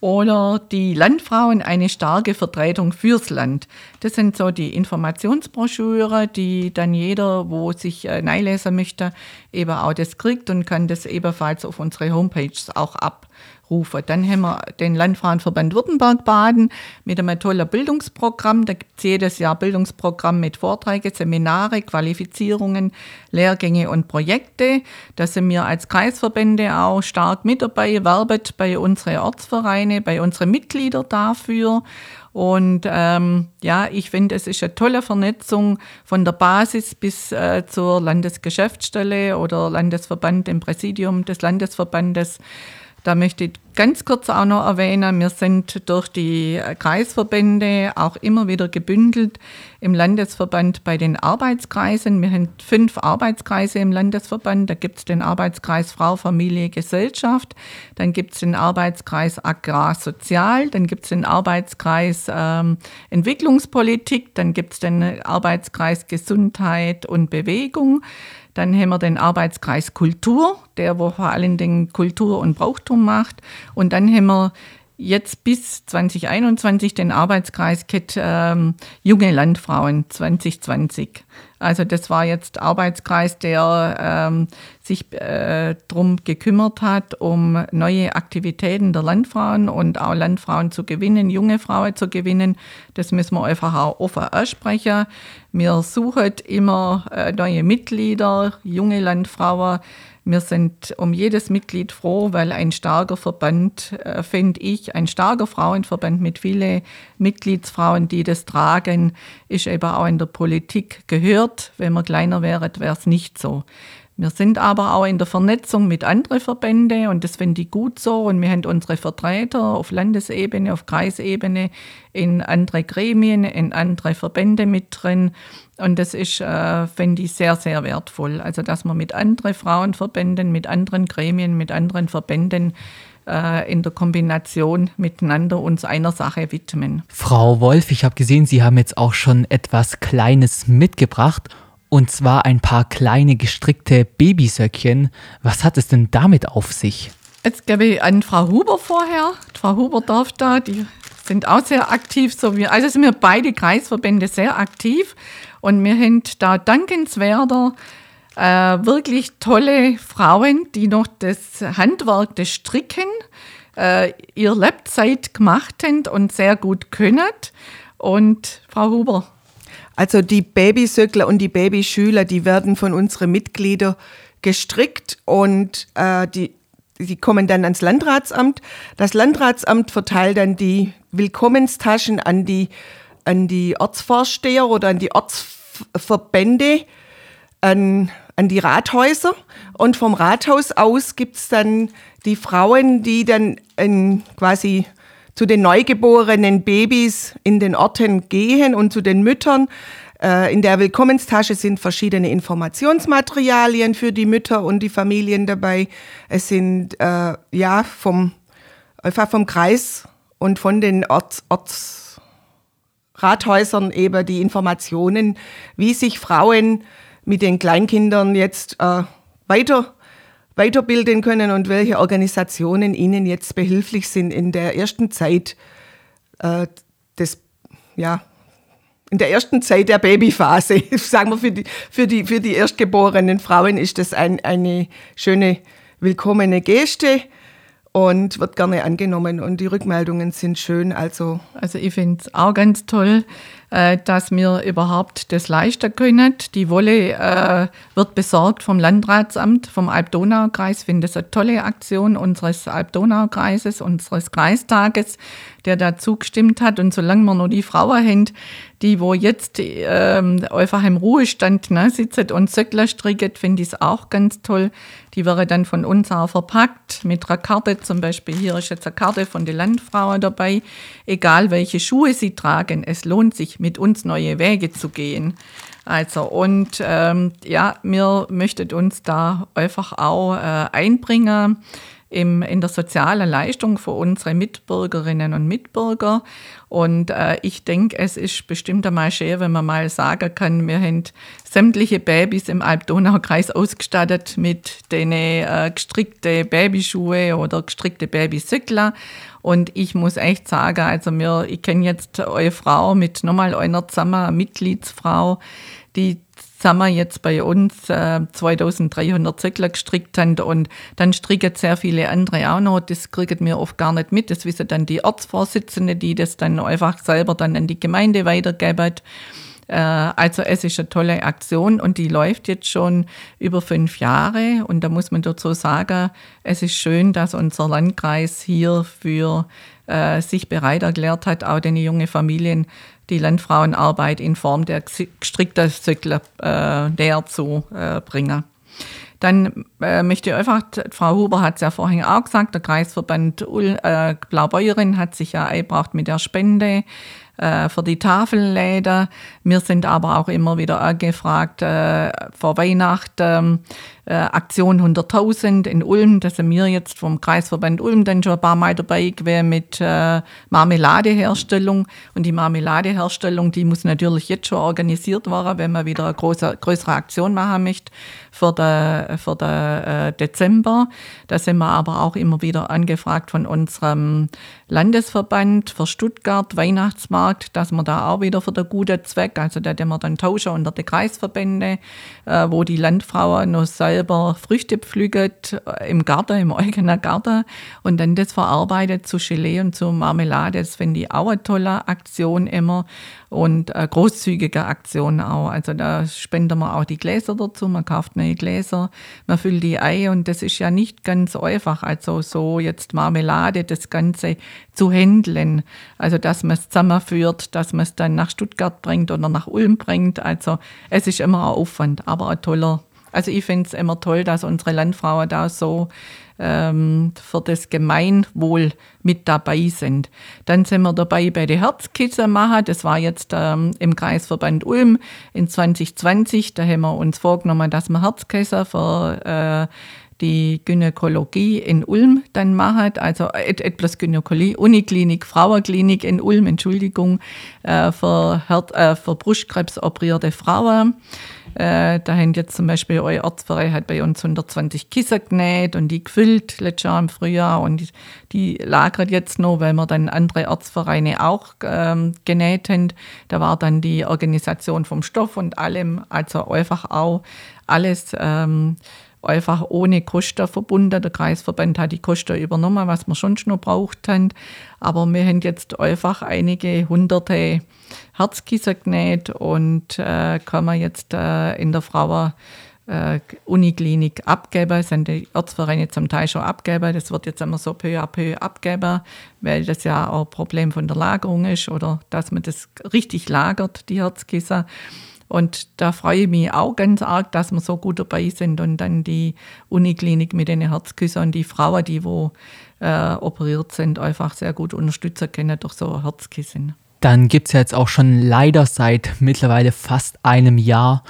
Oder die Landfrauen, eine starke Vertretung fürs Land. Das sind so die Informationsbroschüre, die dann jeder, wo sich äh, lesen möchte, eben auch das kriegt und kann das ebenfalls auf unsere Homepage auch ab rufen. Dann haben wir den Landfrauenverband Württemberg-Baden mit einem tollen Bildungsprogramm. Da gibt es jedes Jahr Bildungsprogramm mit Vorträgen, Seminare, Qualifizierungen, Lehrgänge und Projekte. Da sind wir als Kreisverbände auch stark mit dabei, werbet bei unseren Ortsvereine, bei unseren Mitgliedern dafür. Und ähm, ja, ich finde, es ist eine tolle Vernetzung von der Basis bis äh, zur Landesgeschäftsstelle oder Landesverband im Präsidium des Landesverbandes. Da möchte ich ganz kurz auch noch erwähnen, wir sind durch die Kreisverbände auch immer wieder gebündelt im Landesverband bei den Arbeitskreisen. Wir haben fünf Arbeitskreise im Landesverband. Da gibt es den Arbeitskreis Frau, Familie, Gesellschaft. Dann gibt es den Arbeitskreis Agrar, Sozial. Dann gibt es den Arbeitskreis ähm, Entwicklungspolitik. Dann gibt es den Arbeitskreis Gesundheit und Bewegung. Dann haben wir den Arbeitskreis Kultur, der wo vor allen Dingen Kultur und Brauchtum macht. Und dann haben wir jetzt bis 2021 den Arbeitskreis KIT ähm, Junge Landfrauen 2020. Also das war jetzt Arbeitskreis, der ähm, sich äh, darum gekümmert hat, um neue Aktivitäten der Landfrauen und auch Landfrauen zu gewinnen, junge Frauen zu gewinnen. Das müssen wir einfach auch offen aussprechen. Wir suchen immer äh, neue Mitglieder, junge Landfrauen, wir sind um jedes Mitglied froh, weil ein starker Verband, äh, finde ich, ein starker Frauenverband mit vielen Mitgliedsfrauen, die das tragen, ist eben auch in der Politik gehört. Wenn wir kleiner wären, wäre es nicht so. Wir sind aber auch in der Vernetzung mit anderen Verbänden und das finde ich gut so. Und wir haben unsere Vertreter auf Landesebene, auf Kreisebene, in andere Gremien, in andere Verbände mit drin. Und das ist, äh, finde ich, sehr, sehr wertvoll. Also, dass wir mit anderen Frauenverbänden, mit anderen Gremien, mit anderen Verbänden äh, in der Kombination miteinander uns einer Sache widmen. Frau Wolf, ich habe gesehen, Sie haben jetzt auch schon etwas Kleines mitgebracht. Und zwar ein paar kleine gestrickte Babysöckchen. Was hat es denn damit auf sich? Jetzt gebe ich an Frau Huber vorher. Frau Huber darf da, die sind auch sehr aktiv, so wie, also sind wir beide Kreisverbände sehr aktiv und wir haben da dankenswerter äh, wirklich tolle Frauen, die noch das Handwerk des Stricken äh, ihr Lebzeit gemacht haben und sehr gut können. Und Frau Huber, also die Babysöckler und die Babyschüler, die werden von unseren Mitgliedern gestrickt und äh, die, die kommen dann ans Landratsamt. Das Landratsamt verteilt dann die Willkommenstaschen an die, an die Ortsvorsteher oder an die Ortsverbände, an, an die Rathäuser. Und vom Rathaus aus gibt's dann die Frauen, die dann in quasi zu den neugeborenen Babys in den Orten gehen und zu den Müttern. Äh, in der Willkommenstasche sind verschiedene Informationsmaterialien für die Mütter und die Familien dabei. Es sind äh, ja vom einfach vom Kreis und von den Orts, Ortsrathäusern eben die Informationen, wie sich Frauen mit den Kleinkindern jetzt äh, weiter weiterbilden können und welche Organisationen ihnen jetzt behilflich sind in der ersten Zeit äh, des, ja, in der ersten Zeit der Babyphase. <laughs> Sagen wir, für die, für die, für die erstgeborenen Frauen ist das ein, eine schöne, willkommene Geste und wird gerne angenommen und die Rückmeldungen sind schön. Also, also ich finde es auch ganz toll, äh, dass wir überhaupt das leisten können. Die Wolle äh, wird besorgt vom Landratsamt, vom Alb-Donau-Kreis. Ich finde das eine tolle Aktion unseres Alb-Donau-Kreises, unseres Kreistages, der da zugestimmt hat. Und solange wir noch die Frauen haben, die wo jetzt ähm, einfach im Ruhestand ne, sitzen und Söckler stricken, finde ich es auch ganz toll. Die wäre dann von uns auch verpackt mit einer Karte. Zum Beispiel hier ist jetzt eine Karte von den Landfrauen dabei. Egal welche Schuhe sie tragen, es lohnt sich mit uns neue Wege zu gehen. Also und ähm, ja, wir möchten uns da einfach auch äh, einbringen im, in der sozialen Leistung für unsere Mitbürgerinnen und Mitbürger. Und äh, ich denke, es ist bestimmt einmal schön, wenn man mal sagen kann, wir haben sämtliche Babys im Alb-Donau-Kreis ausgestattet mit den äh, gestrickte Babyschuhe oder gestrickte Babysöckler. Und ich muss echt sagen, also mir, ich kenne jetzt eure Frau mit nochmal einer zusammen, Mitgliedsfrau, die zusammen jetzt bei uns äh, 2300 Zöckler gestrickt haben und dann stricken sehr viele andere auch noch. Das kriegen wir oft gar nicht mit. Das wissen dann die Ortsvorsitzende, die das dann einfach selber dann an die Gemeinde weitergeben. Äh, also es ist eine tolle Aktion und die läuft jetzt schon über fünf Jahre. Und da muss man dazu sagen, es ist schön, dass unser Landkreis hier für äh, sich bereit erklärt hat, auch den jungen Familien die Landfrauenarbeit in Form der gestrickter Zyklen äh, näher zu äh, bringen. Dann äh, möchte ich einfach, Frau Huber hat es ja vorhin auch gesagt, der Kreisverband Ul, äh, Blaubeuerin hat sich ja eingebracht mit der Spende äh, für die Tafelläden. Wir sind aber auch immer wieder angefragt äh, vor Weihnachten äh, Aktion 100.000 in Ulm. Da sind wir jetzt vom Kreisverband Ulm dann schon ein paar Mal dabei gewesen mit äh, Marmeladeherstellung. Und die Marmeladeherstellung, die muss natürlich jetzt schon organisiert werden, wenn man wieder eine große, größere Aktion machen möchte für den, für den äh, Dezember. Da sind wir aber auch immer wieder angefragt von unserem Landesverband für Stuttgart, Weihnachtsmarkt, dass wir da auch wieder für den guten Zweck, also da den wir dann tauschen unter die Kreisverbände, äh, wo die Landfrauen noch selber Früchte pflügt äh, im Garten, im eigenen Garten und dann das verarbeitet zu Gelee und zu Marmelade. Das finde ich auch eine tolle Aktion immer und eine großzügige Aktion auch. Also da spenden wir auch die Gläser dazu, man kauft neue Gläser, man füllt die Ei und das ist ja nicht ganz einfach. Also so jetzt Marmelade, das Ganze zu handeln. Also dass man es zusammenführt, dass man es dann nach Stuttgart bringt oder nach Ulm bringt. Also es ist immer ein Aufwand, aber ein toller Also ich finde es immer toll, dass unsere Landfrauen da so ähm, für das Gemeinwohl mit dabei sind. Dann sind wir dabei bei der Herzkissen machen. Das war jetzt ähm, im Kreisverband Ulm in 2020. Da haben wir uns vorgenommen, dass wir Herzkissen für äh, die Gynäkologie in Ulm dann macht, also etwas Gynäkologie, Uniklinik, Frauenklinik in Ulm, Entschuldigung, äh, für, Herd, äh, für Brustkrebs operierte Frauen. Äh, da haben jetzt zum Beispiel euer Ortsverein hat bei uns 120 Kissen genäht und die gefüllt letztes Jahr im Frühjahr und die, die lagert jetzt noch, weil wir dann andere Ortsvereine auch ähm, genäht haben. Da war dann die Organisation vom Stoff und allem, also einfach auch alles ähm, einfach ohne Kosten verbunden. Der Kreisverband hat die Kosten übernommen, was wir schon noch braucht haben. Aber wir haben jetzt einfach einige hunderte Herzkissen genäht und äh, kann man jetzt äh, in der Frauen äh, Uniklinik abgeben, sind die Ortsvereine zum Teil schon abgeben. Das wird jetzt immer so peu à peu abgeben, weil das ja auch ein Problem von der Lagerung ist oder dass man das richtig lagert, die Herzkissen. Und da freue ich mich auch ganz arg, dass wir so gut dabei sind und dann die Uniklinik mit den Herzküssen und die Frauen, die wo äh, operiert sind, einfach sehr gut unterstützen können durch so Herzkissen. Dann gibt es ja jetzt auch schon leider seit mittlerweile fast einem Jahr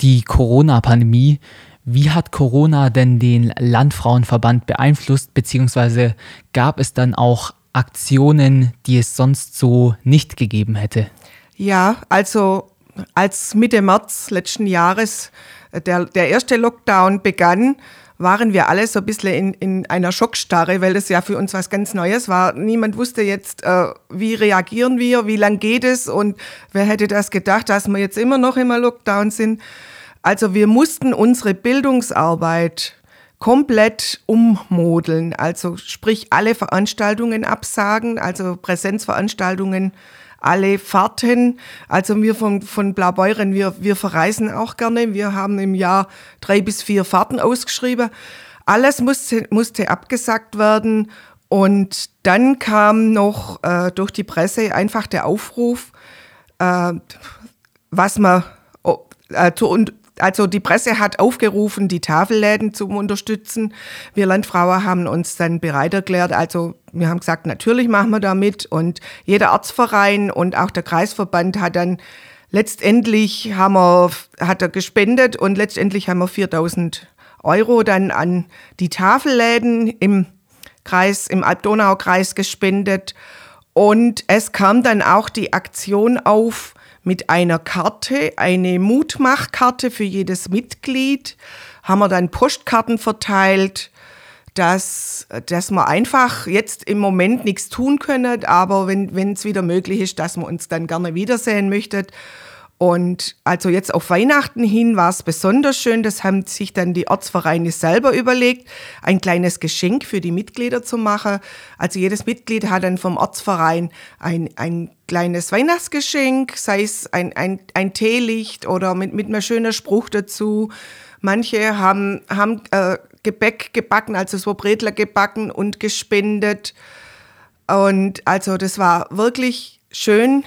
die Corona-Pandemie. Wie hat Corona denn den Landfrauenverband beeinflusst, beziehungsweise gab es dann auch Aktionen, die es sonst so nicht gegeben hätte? Ja, also als Mitte März letzten Jahres äh, der, der erste Lockdown begann, waren wir alle so ein bisschen in, in einer Schockstarre, weil das ja für uns was ganz Neues war. Niemand wusste jetzt, äh, wie reagieren wir, wie lang geht es und wer hätte das gedacht, dass wir jetzt immer noch im Lockdown sind. Also wir mussten unsere Bildungsarbeit komplett ummodeln, also sprich alle Veranstaltungen absagen, also Präsenzveranstaltungen alle Fahrten. Also wir von, von Blaubeuren, wir, wir verreisen auch gerne. Wir haben im Jahr drei bis vier Fahrten ausgeschrieben. Alles musste, musste abgesagt werden. Und dann kam noch äh, durch die Presse einfach der Aufruf, äh, was man äh, zu, also die Presse hat aufgerufen, die Tafelläden zu unterstützen. Wir Landfrauen haben uns dann bereit erklärt. Also wir haben gesagt, natürlich machen wir da mit. Und jeder Ortsverein und auch der Kreisverband hat dann letztendlich haben wir, hat er gespendet und letztendlich haben wir 4000 Euro dann an die Tafelläden im Kreis, im Alb-Donau-Kreis gespendet. Und es kam dann auch die Aktion auf, mit einer Karte, eine Mutmachkarte für jedes Mitglied, haben wir dann Postkarten verteilt, dass, dass wir einfach jetzt im Moment nichts tun können, aber wenn es wieder möglich ist, dass wir uns dann gerne wiedersehen möchten. Und also jetzt auf Weihnachten hin war es besonders schön. Das haben sich dann die Ortsvereine selber überlegt, ein kleines Geschenk für die Mitglieder zu machen. Also jedes Mitglied hat dann vom Ortsverein ein, ein kleines Weihnachtsgeschenk, sei es ein, ein, ein Teelicht oder mit, mit einem schönen Spruch dazu. Manche haben, haben äh, Gebäck gebacken, also so Bredler gebacken und gespendet. Und also das war wirklich schön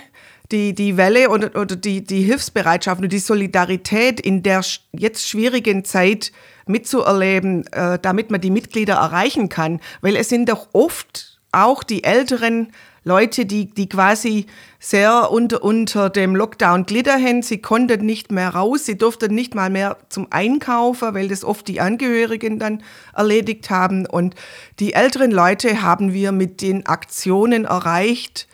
die, die Welle oder, oder die, die Hilfsbereitschaft und die Solidarität in der jetzt schwierigen Zeit mitzuerleben, äh, damit man die Mitglieder erreichen kann. Weil es sind doch oft auch die älteren Leute, die, die quasi sehr unter, unter dem Lockdown glittern. Sie konnten nicht mehr raus, sie durften nicht mal mehr zum Einkaufen, weil das oft die Angehörigen dann erledigt haben. Und die älteren Leute haben wir mit den Aktionen erreicht,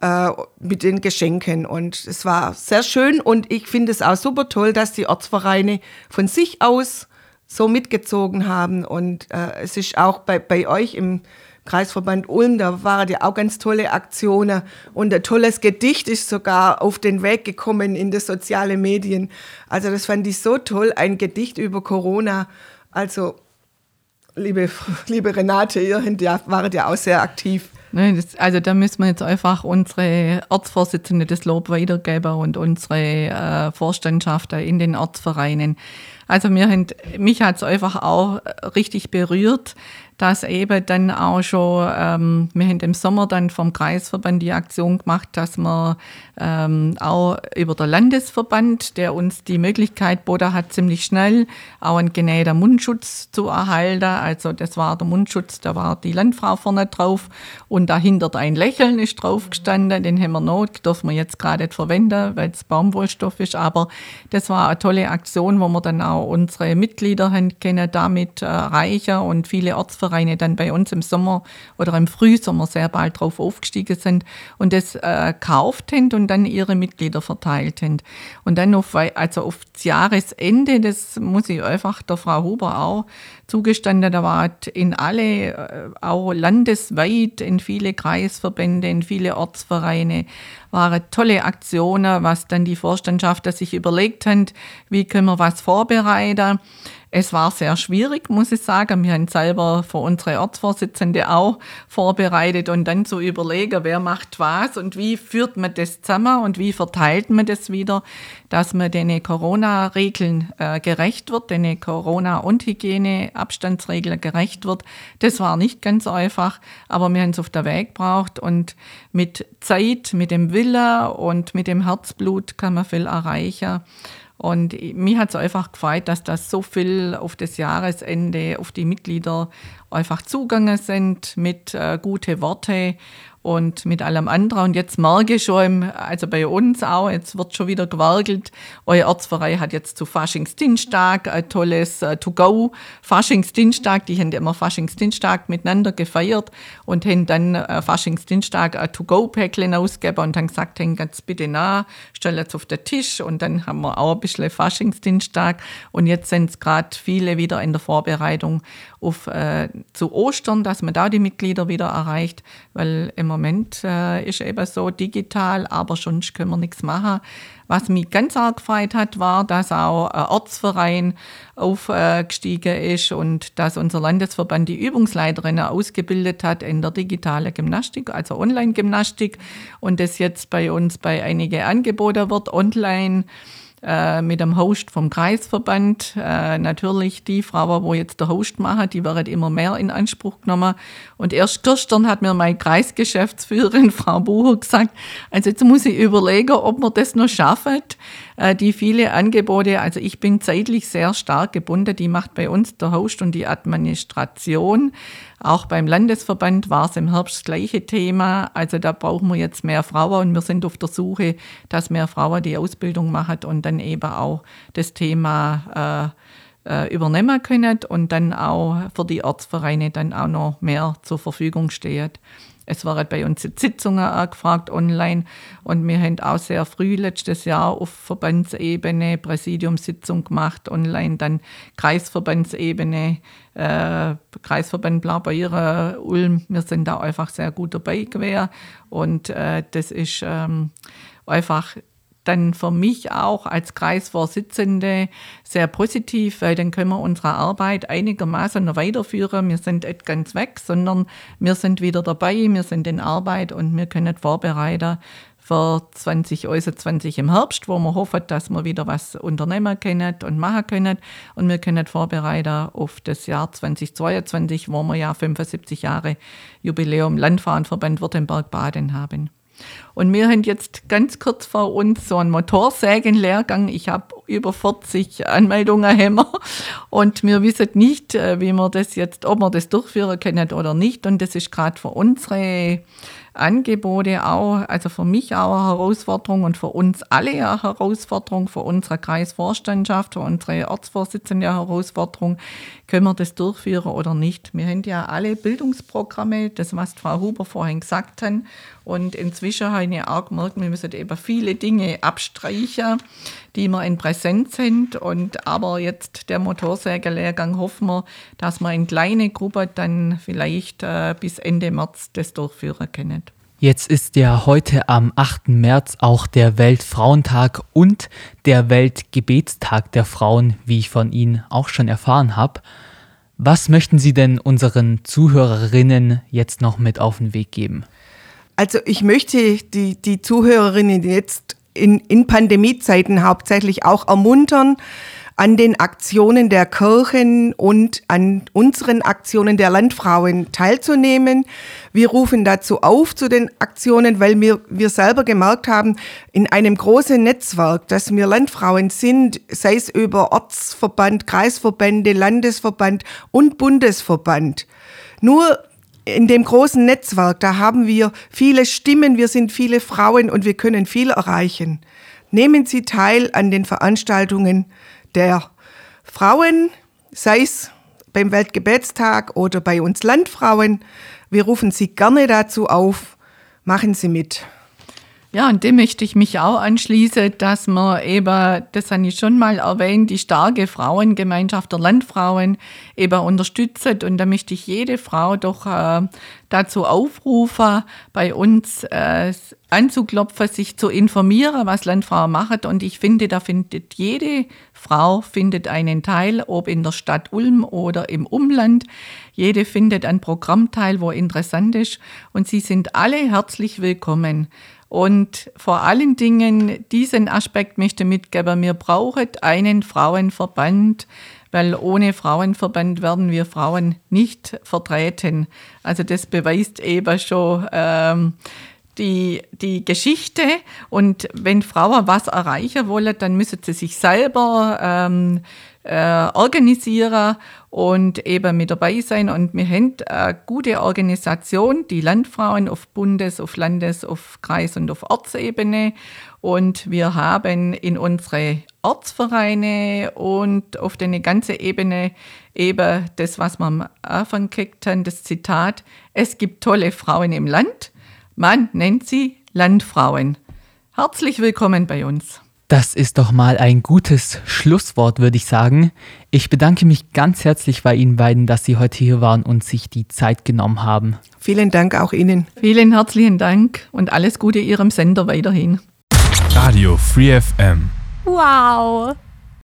äh, mit den Geschenken. Und es war sehr schön und ich finde es auch super toll, dass die Ortsvereine von sich aus so mitgezogen haben. Und äh, es ist auch bei, bei euch im Kreisverband Ulm, da waren ja auch ganz tolle Aktionen und ein tolles Gedicht ist sogar auf den Weg gekommen in die sozialen Medien. Also das fand ich so toll, ein Gedicht über Corona. Also liebe, liebe Renate, ihr wart ja auch sehr aktiv. Ne, also da müssen wir jetzt einfach unsere Ortsvorsitzende das Lob weitergeben und unsere äh, Vorstandschafter in den Ortsvereinen. Also mir mich hat es einfach auch richtig berührt, dass eben dann auch schon, ähm, wir haben im Sommer dann vom Kreisverband die Aktion gemacht, dass wir ähm, auch über der Landesverband, der uns die Möglichkeit boten hat, ziemlich schnell auch einen genähten Mundschutz zu erhalten. Also das war der Mundschutz, da war die Landfrau vorne drauf und dahinter ein Lächeln ist drauf gestanden. Den haben wir noch, dürfen wir jetzt gerade nicht verwenden, weil es Baumwollstoff ist. Aber das war eine tolle Aktion, wo wir dann auch unsere Mitglieder haben können damit erreichen und viele Ortsvereine Vereine dann bei uns im Sommer oder im Frühsommer sehr bald drauf aufgestiegen sind und das äh, gekauft haben und dann ihre Mitglieder verteilt haben. Und dann auf, also auf Jahresende, das muss ich einfach der Frau Huber auch zugestanden, da war in alle, äh, auch landesweit, in viele Kreisverbände, in viele Ortsvereine, waren tolle Aktionen, was dann die Vorstandschaft sich überlegt hat, wie können wir was vorbereiten. Es war sehr schwierig, muss ich sagen. Wir haben selber für unsere Ortsvorsitzende auch vorbereitet und dann zu überlegen, wer macht was und wie führt man das zusammen und wie verteilt man das wieder, dass man den Corona-Regeln äh, gerecht wird, den Corona- und Hygiene-Abstandsregeln gerecht wird. Das war nicht ganz einfach, aber wir haben es auf der Weg gebraucht und mit Zeit, mit dem Wille und mit dem Herzblut kann man viel erreichen. Und mir hat es einfach gefreut, dass das so viel auf das Jahresende auf die Mitglieder einfach zugangen sind mit äh, gute Worte und mit allem anderen. Und jetzt merke ich schon, also bei uns auch, jetzt wird schon wieder gewerkelt. Euer Ortsverein hat jetzt zu Faschingsdienstag ein tolles uh, To-Go Faschingsdienstag. Die haben immer Faschingsdienstag miteinander gefeiert und haben dann uh, Faschingsdienstag ein To-Go-Päckchen ausgegeben und haben gesagt, hängt ganz bitte nach, stell jetzt auf den Tisch. Und dann haben wir auch ein bisschen Faschingsdienstag. Und jetzt sind es gerade viele wieder in der Vorbereitung auf äh, zu Ostern, dass man da die Mitglieder wieder erreicht, weil im Moment äh, ist eben so digital, aber sonst können wir nichts machen. Was mich ganz arg gefreut hat, war, dass auch ein Ortsverein aufgestiegen ist und dass unser Landesverband die Übungsleiterinnen ausgebildet hat in der digitalen Gymnastik, also Online-Gymnastik und das jetzt bei uns bei einigen angeboten wird, online äh, mit dem Host vom Kreisverband. Äh, natürlich die Frau, wo jetzt der Host macht, die wird immer mehr in Anspruch genommen. Und erst gestern hat mir meine Kreisgeschäftsführerin, <laughs> Frau Bucher, gesagt, also jetzt muss ich überlegen, ob wir das noch schaffen, äh, die viele Angebote, also ich bin zeitlich sehr stark gebunden, die macht bei uns der Host und die Administration. Auch beim Landesverband war es im Herbst das gleiche Thema. Also da brauchen wir jetzt mehr Frauen und wir sind auf der Suche, dass mehr Frauen die Ausbildung machen und dann eben auch das Thema äh, äh, übernehmen können und dann auch für die Ortsvereine dann auch noch mehr zur Verfügung steht. Es waren bei uns Sitzungen angefragt online und wir haben auch sehr früh letztes Jahr auf Verbandsebene Präsidiumssitzung gemacht, online dann Kreisverbandsebene, äh, Kreisverband Blaubeuren, Ulm. Wir sind da einfach sehr gut dabei gewesen und äh, das ist ähm, einfach dann für mich auch als Kreisvorsitzende sehr positiv, weil dann können wir unsere Arbeit einigermaßen noch weiterführen. Wir sind nicht ganz weg, sondern wir sind wieder dabei, wir sind in Arbeit und wir können vorbereiten für 2021 im Herbst, wo wir hoffen, dass wir wieder was unternehmen können und machen können. Und wir können vorbereiten auf das Jahr 2022, wo wir ja 75 Jahre Jubiläum Landfahrenverband Württemberg-Baden haben. Und wir haben jetzt ganz kurz vor uns so einen Motorsägenlehrgang. Ich habe über 40 Anmeldungen haben und wir wissen nicht, äh, wie wir das jetzt, ob wir das durchführen können oder nicht. Und das ist gerade für unsere Angebote auch, also für mich auch eine Herausforderung und für uns alle eine Herausforderung, für unsere Kreisvorstandschaft, für unsere Ortsvorsitzende eine Herausforderung, können wir das durchführen oder nicht. Wir haben ja alle Bildungsprogramme, das was Frau Huber vorhin gesagt hat und inzwischen habe ich auch gemerkt, wir müssen eben viele Dinge abstreichen, die wir in Präsenz sind und aber jetzt der Motorsägerlehrgang hoffen wir, dass wir in kleine Gruppe dann vielleicht äh, bis Ende März das durchführen können. Jetzt ist ja heute am 8. März auch der Weltfrauentag und der Weltgebetstag der Frauen, wie ich von Ihnen auch schon erfahren habe. Was möchten Sie denn unseren Zuhörerinnen jetzt noch mit auf den Weg geben? Also ich möchte die, die Zuhörerinnen jetzt in, in Pandemiezeiten hauptsächlich auch ermuntern, an den Aktionen der Kirchen und an unseren Aktionen der Landfrauen teilzunehmen. Wir rufen dazu auf zu den Aktionen, weil wir, wir selber gemerkt haben, in einem großen Netzwerk, dass wir Landfrauen sind, sei es über Ortsverband, Kreisverbände, Landesverband und Bundesverband. Nur in dem großen Netzwerk, da haben wir viele Stimmen, wir sind viele Frauen und wir können viel erreichen. Nehmen Sie teil an den Veranstaltungen der Frauen, sei es beim Weltgebetstag oder bei uns Landfrauen. Wir rufen Sie gerne dazu auf. Machen Sie mit. Ja, und dem möchte ich mich auch anschließen, dass man eben, das habe ich schon mal erwähnt, die starke Frauengemeinschaft der Landfrauen eben unterstützt. Und da möchte ich jede Frau doch äh, dazu aufrufen, bei uns äh, anzuklopfen, sich zu informieren, was Landfrauen machen. Und ich finde, da findet jede Frau findet einen Teil, ob in der Stadt Ulm oder im Umland. Jede findet ein Programmteil, wo interessant ist. Und sie sind alle herzlich willkommen. Und vor allen Dingen diesen Aspekt möchte mitgeben, wir brauchen einen Frauenverband, weil ohne Frauenverband werden wir Frauen nicht vertreten. Also das beweist eben schon ähm, die, die Geschichte. Und wenn Frauen was erreichen wollen, dann müssen sie sich selber ähm, äh, organisieren und eben mit dabei sein. Und wir haben eine gute Organisation, die Landfrauen auf Bundes-, auf Landes-, auf Kreis- und auf Ortsebene. Und wir haben in unsere Ortsvereine und auf der ganzen Ebene eben das, was wir am Anfang gekriegt haben, das Zitat, es gibt tolle Frauen im Land, man nennt sie Landfrauen. Herzlich willkommen bei uns. Das ist doch mal ein gutes Schlusswort, würde ich sagen. Ich bedanke mich ganz herzlich bei Ihnen beiden, dass Sie heute hier waren und sich die Zeit genommen haben. Vielen Dank auch Ihnen. Vielen herzlichen Dank und alles Gute Ihrem Sender weiterhin. Radio Free FM. Wow.